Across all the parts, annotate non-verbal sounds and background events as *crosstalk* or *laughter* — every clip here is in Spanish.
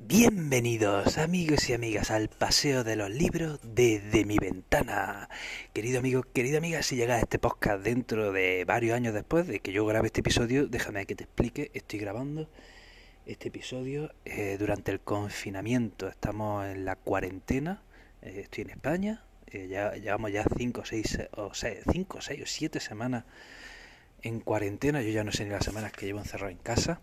Bienvenidos amigos y amigas al paseo de los libros desde mi ventana. Querido amigo, querida amiga, si llegas a este podcast dentro de varios años después de que yo grabe este episodio, déjame que te explique, estoy grabando este episodio eh, durante el confinamiento, estamos en la cuarentena, eh, estoy en España, eh, ya llevamos ya 5 6 o 5 6 o 7 semanas en cuarentena, yo ya no sé ni las semanas que llevo encerrado en casa.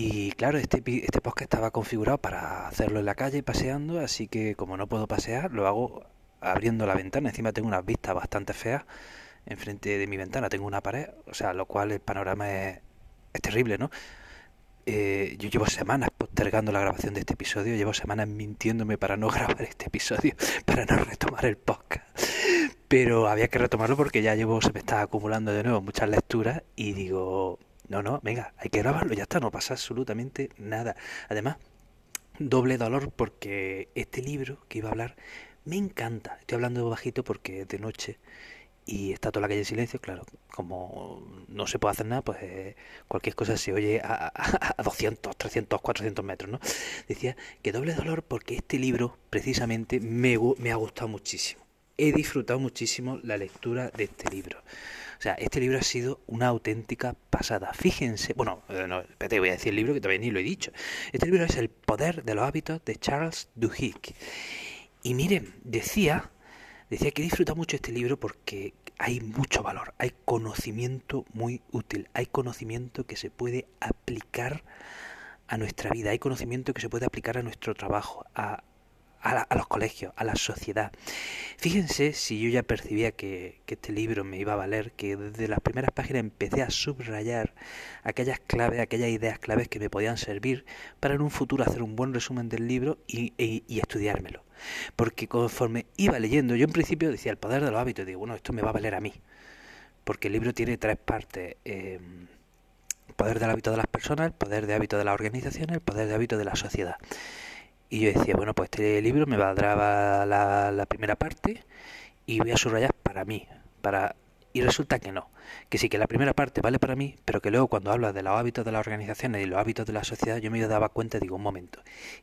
Y claro, este, este podcast estaba configurado para hacerlo en la calle paseando, así que como no puedo pasear, lo hago abriendo la ventana. Encima tengo unas vistas bastante feas enfrente de mi ventana, tengo una pared, o sea, lo cual el panorama es, terrible, ¿no? Eh, yo llevo semanas postergando la grabación de este episodio, llevo semanas mintiéndome para no *laughs* grabar este episodio, para no retomar el podcast. Pero había que retomarlo porque ya llevo, se me está acumulando de nuevo muchas lecturas y digo, no, no, venga, hay que grabarlo, ya está, no pasa absolutamente nada. Además, doble dolor porque este libro que iba a hablar me encanta. Estoy hablando bajito porque es de noche y está toda la calle en silencio, claro, como no se puede hacer nada, pues eh, cualquier cosa se oye a, a, 200, 300, 400 metros, ¿no? Decía que doble dolor porque este libro precisamente me, me ha gustado muchísimo. He disfrutado muchísimo la lectura de este libro. O sea, este libro ha sido una auténtica pasada. Fíjense, bueno, eh, no, espérate, voy a decir el libro que todavía ni lo he dicho. Este libro es El poder de los hábitos de Charles Duhigg. Y miren, decía, decía que disfruta mucho este libro porque hay mucho valor, hay conocimiento muy útil, hay conocimiento que se puede aplicar a nuestra vida, hay conocimiento que se puede aplicar a nuestro trabajo, a, a, los colegios, a la sociedad. Fíjense si yo ya percibía que, este libro me iba a valer, que desde las primeras páginas empecé a subrayar aquellas claves, aquellas ideas claves que me podían servir para en un futuro hacer un buen resumen del libro y, estudiármelo. Porque conforme iba leyendo, yo en principio decía el poder de los hábitos, y digo, bueno, esto me va a valer a mí. Porque el libro tiene tres partes. El poder del hábito de las personas, el poder de hábito de la organización, el poder de hábito de la sociedad. Y yo decía, bueno, pues este libro me valdrá la, la primera parte y voy a subrayar para mí, para y resulta que no, que sí que la primera parte vale para mí, pero que luego cuando habla de los hábitos de las organizaciones y los hábitos de la sociedad, yo me daba cuenta y digo, un momento,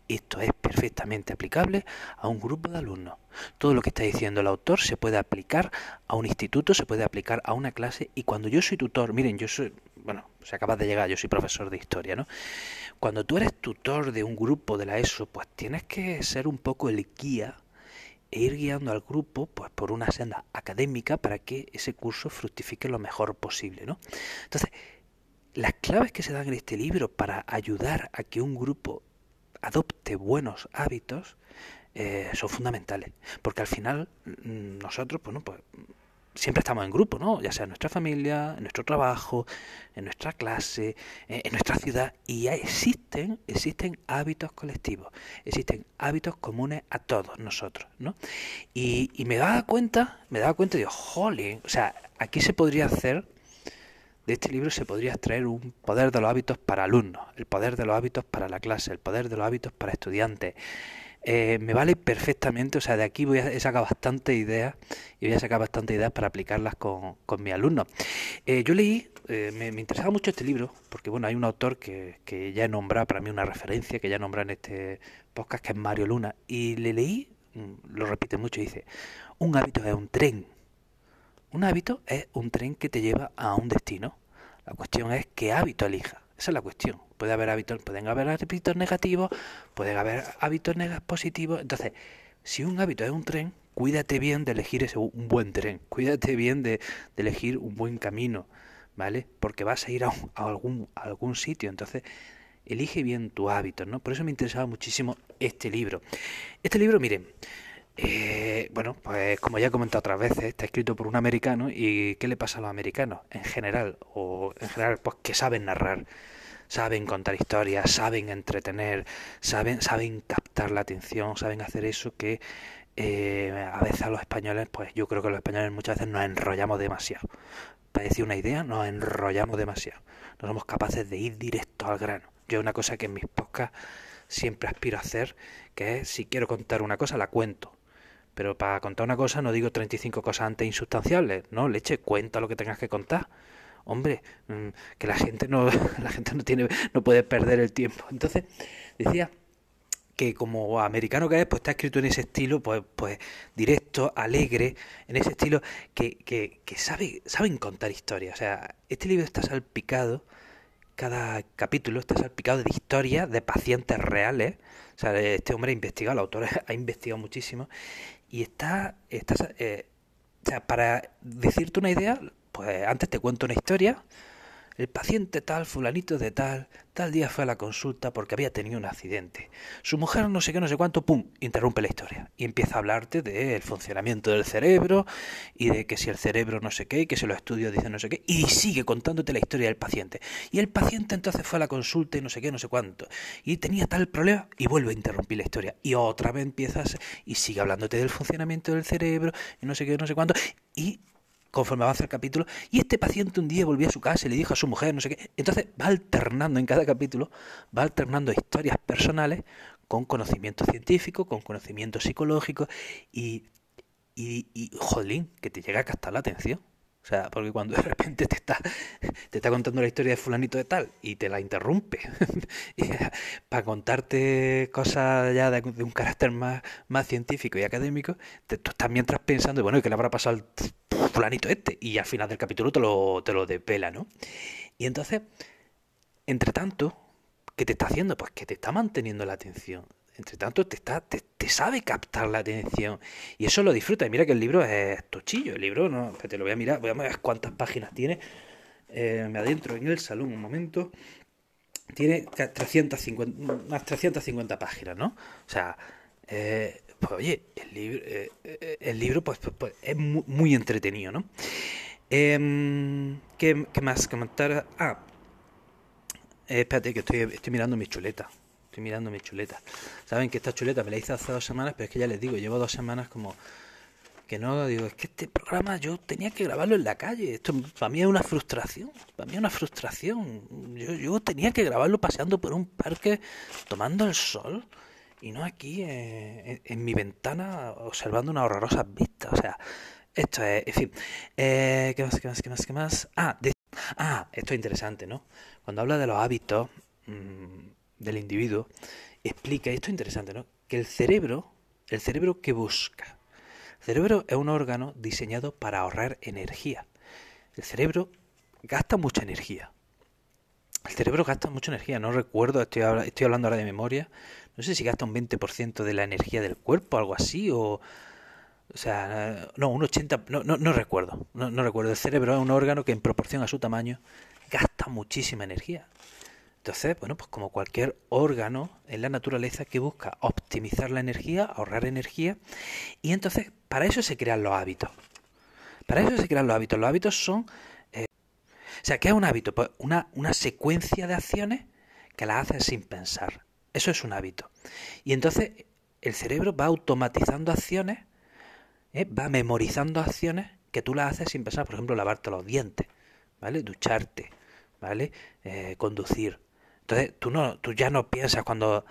esto es perfectamente aplicable a un grupo de alumnos. Todo lo que está diciendo el autor se puede aplicar a un instituto, se puede aplicar a una clase y cuando yo soy tutor, miren, yo soy, bueno, se acaba de llegar, yo soy profesor de historia, ¿no? Cuando tú eres tutor de un grupo de la ESO, pues tienes que ser un poco el guía e ir guiando al grupo pues por una senda académica para que ese curso fructifique lo mejor posible, ¿no? Entonces, las claves que se dan en este libro para ayudar a que un grupo adopte buenos hábitos eh, son fundamentales, porque al final mm, nosotros, bueno, pues siempre estamos en grupo, ¿no? Ya sea en nuestra familia, en nuestro trabajo, en nuestra clase, en nuestra ciudad, y ya existen, existen hábitos colectivos, existen hábitos comunes a todos nosotros, ¿no? Y, y me daba cuenta, me daba cuenta, digo, jole, o sea, aquí se podría hacer, de este libro se podría extraer un poder de los hábitos para alumnos, el poder de los hábitos para la clase, el poder de los hábitos para estudiantes, eh, me vale perfectamente, o sea, de aquí voy a sacar bastante ideas y voy a sacar bastante ideas para aplicarlas con, con mis alumnos. Eh, yo leí, eh, me, interesaba mucho este libro, porque bueno, hay un autor que, que ya he nombrado para mí una referencia, que ya he nombrado en este podcast, que es Mario Luna, y le leí, mm, lo repite mucho, dice, un hábito es un tren. Un hábito es un tren que te lleva a un destino. La cuestión es qué hábito elija. Esa es la cuestión. Puede haber hábitos, pueden haber hábitos negativos, pueden haber hábitos positivos. Entonces, si un hábito es un tren, cuídate bien de elegir ese, un buen tren, *laughs* cuídate bien de, elegir un buen camino, ¿vale? Porque vas a ir a, algún, algún sitio. Entonces, elige bien tu hábito, ¿no? Por eso me interesaba muchísimo este libro. Este libro, miren, eh, bueno, pues como ya he comentado otras veces, está escrito por un americano y ¿qué le pasa a los americanos en general? O en general, pues que saben narrar, saben contar historias, saben entretener, saben, saben captar la atención, saben hacer eso que eh, a veces a los españoles, pues yo creo que los españoles muchas veces nos enrollamos demasiado. Para decir una idea, nos enrollamos demasiado. No somos capaces de ir directo al grano. Yo una cosa que en mis podcasts siempre aspiro a hacer, que es si quiero contar una cosa, la cuento pero para contar una cosa no digo 35 cosas antes insustanciables, no, leche, cuenta lo que tengas que contar. Hombre, mm, que la gente no *laughs* la gente no tiene no puede perder el tiempo. Entonces, decía que como americano que es, pues está escrito en ese estilo, pues, pues directo, alegre, en ese estilo que, que, que sabe, saben contar historias. O sea, este libro está salpicado, cada capítulo está salpicado de historias de pacientes reales. O sea, este hombre ha investigado, el autor *laughs* ha investigado muchísimo. Y está, está eh, o sea, para decirte una idea, pues antes te cuento una historia el paciente tal, fulanito de tal, tal día fue a la consulta porque había tenido un accidente. Su mujer no sé qué, no sé cuánto, pum, interrumpe la historia y empieza a hablarte del funcionamiento del cerebro y de que si el cerebro no sé qué, y que si los estudios dicen no sé qué, y sigue contándote la historia del paciente. Y el paciente entonces fue a la consulta y no sé qué, no sé cuánto, y tenía tal problema y vuelve a interrumpir la historia. Y otra vez empiezas y sigue hablándote del funcionamiento del cerebro y no sé qué, no sé cuánto, y conforme avanza el capítulo, y este paciente un día volvió a su casa y le dijo a su mujer, no sé qué. Entonces va alternando en cada capítulo, va alternando historias personales con conocimiento científico, con conocimiento psicológico y, y, y que te llega a captar la atención. O sea, porque cuando de repente te está, te está contando la historia de fulanito de tal y te la interrumpe *laughs* para contarte cosas ya de, un carácter más, más científico y académico, tú estás mientras pensando, bueno, ¿y qué le habrá pasado al fulanito este? Y al final del capítulo te lo, te lo ¿no? Y entonces, entre tanto, ¿qué te está haciendo? Pues que te está manteniendo la atención entre tanto te, está, te, sabe captar la atención y eso lo disfruta. Y mira que el libro es tochillo, el libro, no, te lo voy a mirar, voy a ver cuántas páginas tiene. Eh, me adentro en el salón un momento. Tiene 350, unas 350 páginas, ¿no? O sea, eh, pues oye, el libro, eh, el libro pues, pues, pues es muy, entretenido, ¿no? Em, ¿qué, ¿qué, más comentar? Ah, espérate que estoy, estoy mirando mi chuleta estoy mirando mi chuleta. Saben que esta chuleta me la hice hace dos semanas, pero es que ya les digo, llevo dos semanas como que no, digo, es que este programa yo tenía que grabarlo en la calle. Esto para mí es una frustración, para mí es una frustración. Yo, yo tenía que grabarlo paseando por un parque, tomando el sol, y no aquí eh, en, mi ventana observando unas horrorosas vistas. O sea, esto es, en fin. Eh, ¿Qué más, qué más, qué más, qué más? Ah, ah, esto es interesante, ¿no? Cuando habla de los hábitos... Mmm, del individuo, explica, esto es interesante, ¿no? Que el cerebro, el cerebro que busca. El cerebro es un órgano diseñado para ahorrar energía. El cerebro gasta mucha energía. El cerebro gasta mucha energía, no recuerdo, estoy, estoy hablando ahora de memoria, no sé si gasta un 20% de la energía del cuerpo, algo así, o... O sea, no, un 80, no, no, no recuerdo, no, no recuerdo. El cerebro es un órgano que en proporción a su tamaño gasta muchísima energía. Entonces, bueno, pues como cualquier órgano en la naturaleza que busca optimizar la energía, ahorrar energía, y entonces para eso se crean los hábitos. Para eso se crean los hábitos. Los hábitos son... Eh, o sea, ¿qué es un hábito? Pues una, una secuencia de acciones que las haces sin pensar. Eso es un hábito. Y entonces el cerebro va automatizando acciones, ¿eh? va memorizando acciones que tú las haces sin pensar. Por ejemplo, lavarte los dientes, ¿vale? Ducharte, ¿vale? Eh, conducir. Entonces tú, no, tú ya no piensas cuando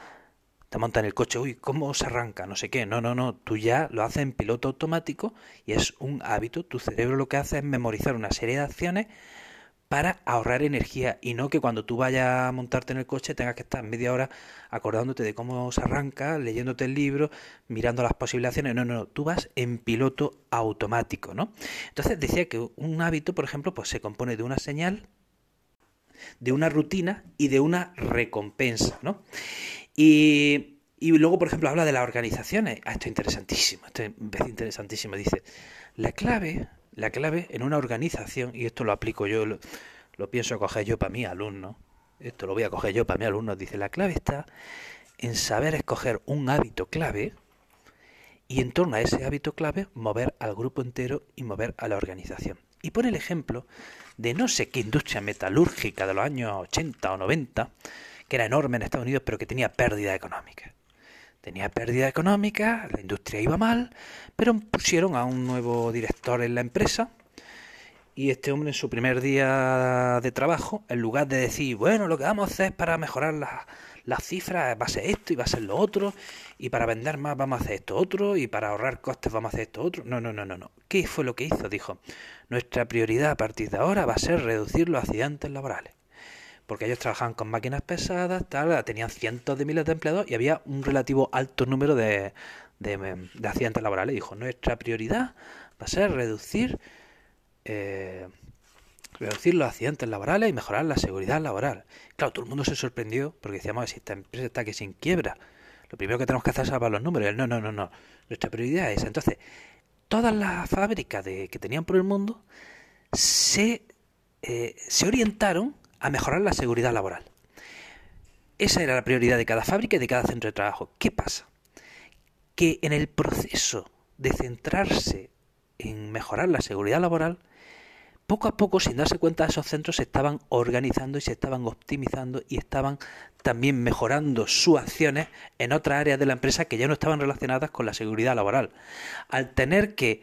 te montas en el coche, uy, ¿cómo se arranca? No sé qué. No, no, no. Tú ya lo haces en piloto automático y es un hábito. Tu cerebro lo que hace es memorizar una serie de acciones para ahorrar energía y no que cuando tú vayas a montarte en el coche tengas que estar media hora acordándote de cómo se arranca, leyéndote el libro, mirando las posibles acciones. No, no, no, tú vas en piloto automático, ¿no? Entonces decía que un hábito, por ejemplo, pues se compone de una señal de una rutina y de una recompensa, ¿no? Y, y luego, por ejemplo, habla de las organizaciones. Ah, esto es interesantísimo, esto es interesantísimo. Dice, la clave, la clave en una organización, y esto lo aplico yo, lo, pienso coger yo para mi alumno, esto lo voy a coger yo para mi alumno, dice, la clave está en saber escoger un hábito clave y en torno a ese hábito clave mover al grupo entero y mover a la organización. Y pone el ejemplo de no sé qué industria metalúrgica de los años 80 o 90, que era enorme en Estados Unidos, pero que tenía pérdida económica. Tenía pérdida económica, la industria iba mal, pero pusieron a un nuevo director en la empresa y este hombre en su primer día de trabajo, en lugar de decir, bueno, lo que vamos a hacer para mejorar las las cifras va a ser esto y va a ser lo otro, y para vender más vamos a hacer esto otro, y para ahorrar costes vamos a hacer esto otro. No, no, no, no, no. ¿Qué fue lo que hizo? Dijo, nuestra prioridad a partir de ahora va a ser reducir los accidentes laborales. Porque ellos trabajaban con máquinas pesadas, tal, tenían cientos de miles de empleados y había un relativo alto número de, de, accidentes laborales. Dijo, nuestra prioridad va a ser reducir, eh, reducir los accidentes laborales y mejorar la seguridad laboral. Claro, todo el mundo se sorprendió porque decíamos, si esta empresa está que sin quiebra, lo primero que tenemos que hacer es salvar los números. No, no, no, no. Nuestra prioridad es Entonces, todas las fábricas de, que tenían por el mundo se, eh, se orientaron a mejorar la seguridad laboral. Esa era la prioridad de cada fábrica y de cada centro de trabajo. ¿Qué pasa? Que en el proceso de centrarse en mejorar la seguridad laboral, poco a poco, sin darse cuenta, esos centros se estaban organizando y se estaban optimizando y estaban también mejorando sus acciones en otras áreas de la empresa que ya no estaban relacionadas con la seguridad laboral. Al tener que,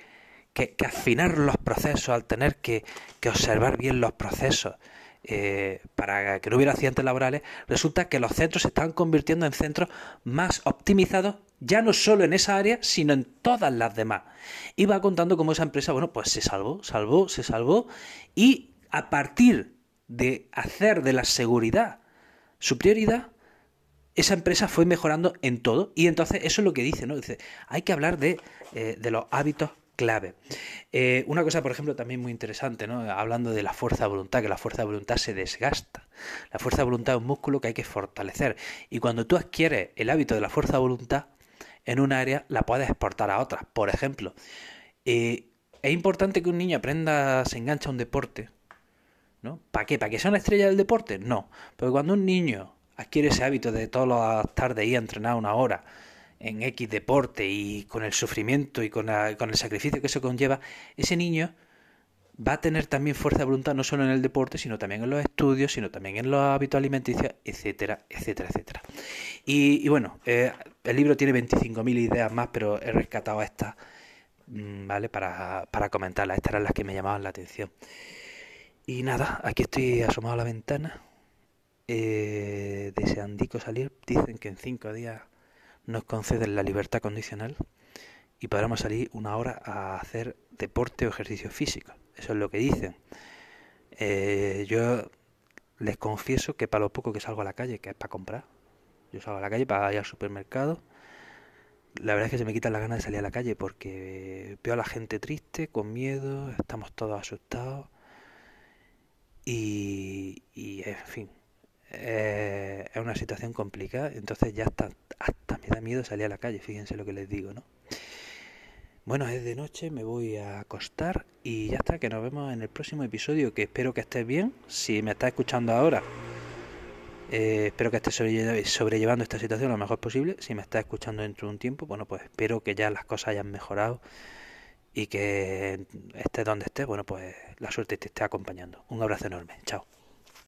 afinar los procesos, al tener que observar bien los procesos, eh, para que no hubiera accidentes laborales, resulta que los centros se están convirtiendo en centros más optimizados, ya no solo en esa área, sino en todas las demás. Y va contando cómo esa empresa, bueno, pues se salvó, salvó, se salvó, y a partir de hacer de la seguridad su prioridad, esa empresa fue mejorando en todo. Y entonces eso es lo que dice, ¿no? Dice, hay que hablar de, eh, de los hábitos clave. Eh, una cosa, por ejemplo, también muy interesante, ¿no? hablando de la fuerza de voluntad, que la fuerza de voluntad se desgasta. La fuerza de voluntad es un músculo que hay que fortalecer. Y cuando tú adquieres el hábito de la fuerza de voluntad en un área, la puedes exportar a otras. Por ejemplo, eh, es importante que un niño aprenda, se engancha a un deporte. ¿no? ¿Para qué? ¿Para que sea una estrella del deporte? No. Porque cuando un niño adquiere ese hábito de todas las tardes ir a entrenar una hora, en X deporte y con el sufrimiento y con, con el sacrificio que eso conlleva, ese niño va a tener también fuerza de voluntad no solo en el deporte, sino también en los estudios, sino también en los hábitos alimenticios, etcétera, etcétera, etcétera. Y, bueno, eh, el libro tiene 25.000 ideas más, pero he rescatado estas, mm, ¿vale? Para, para comentarlas. Estas eran las que me llamaban la atención. Y nada, aquí estoy asomado a la ventana, eh, deseandico salir. Dicen que en cinco días nos conceden la libertad condicional y podremos salir una hora a hacer deporte o ejercicio físico. Eso es lo que dicen. Eh, yo les confieso que para lo poco que salgo a la calle, que es para comprar, yo salgo a la calle para ir al supermercado, la verdad es que se me quitan las ganas de salir a la calle porque veo a la gente triste, con miedo, estamos todos asustados y, y en fin, eh, es una situación complicada, entonces ya hasta, hasta me da miedo salir a la calle, fíjense lo que les digo, ¿no? Bueno, es de noche, me voy a acostar y ya está, que nos vemos en el próximo episodio, que espero que estés bien, si me estás escuchando ahora, eh, espero que estés sobrellevando esta situación lo mejor posible, si me estás escuchando dentro de un tiempo, bueno, pues espero que ya las cosas hayan mejorado y que estés donde estés, bueno, pues la suerte te esté acompañando. Un abrazo enorme, chao.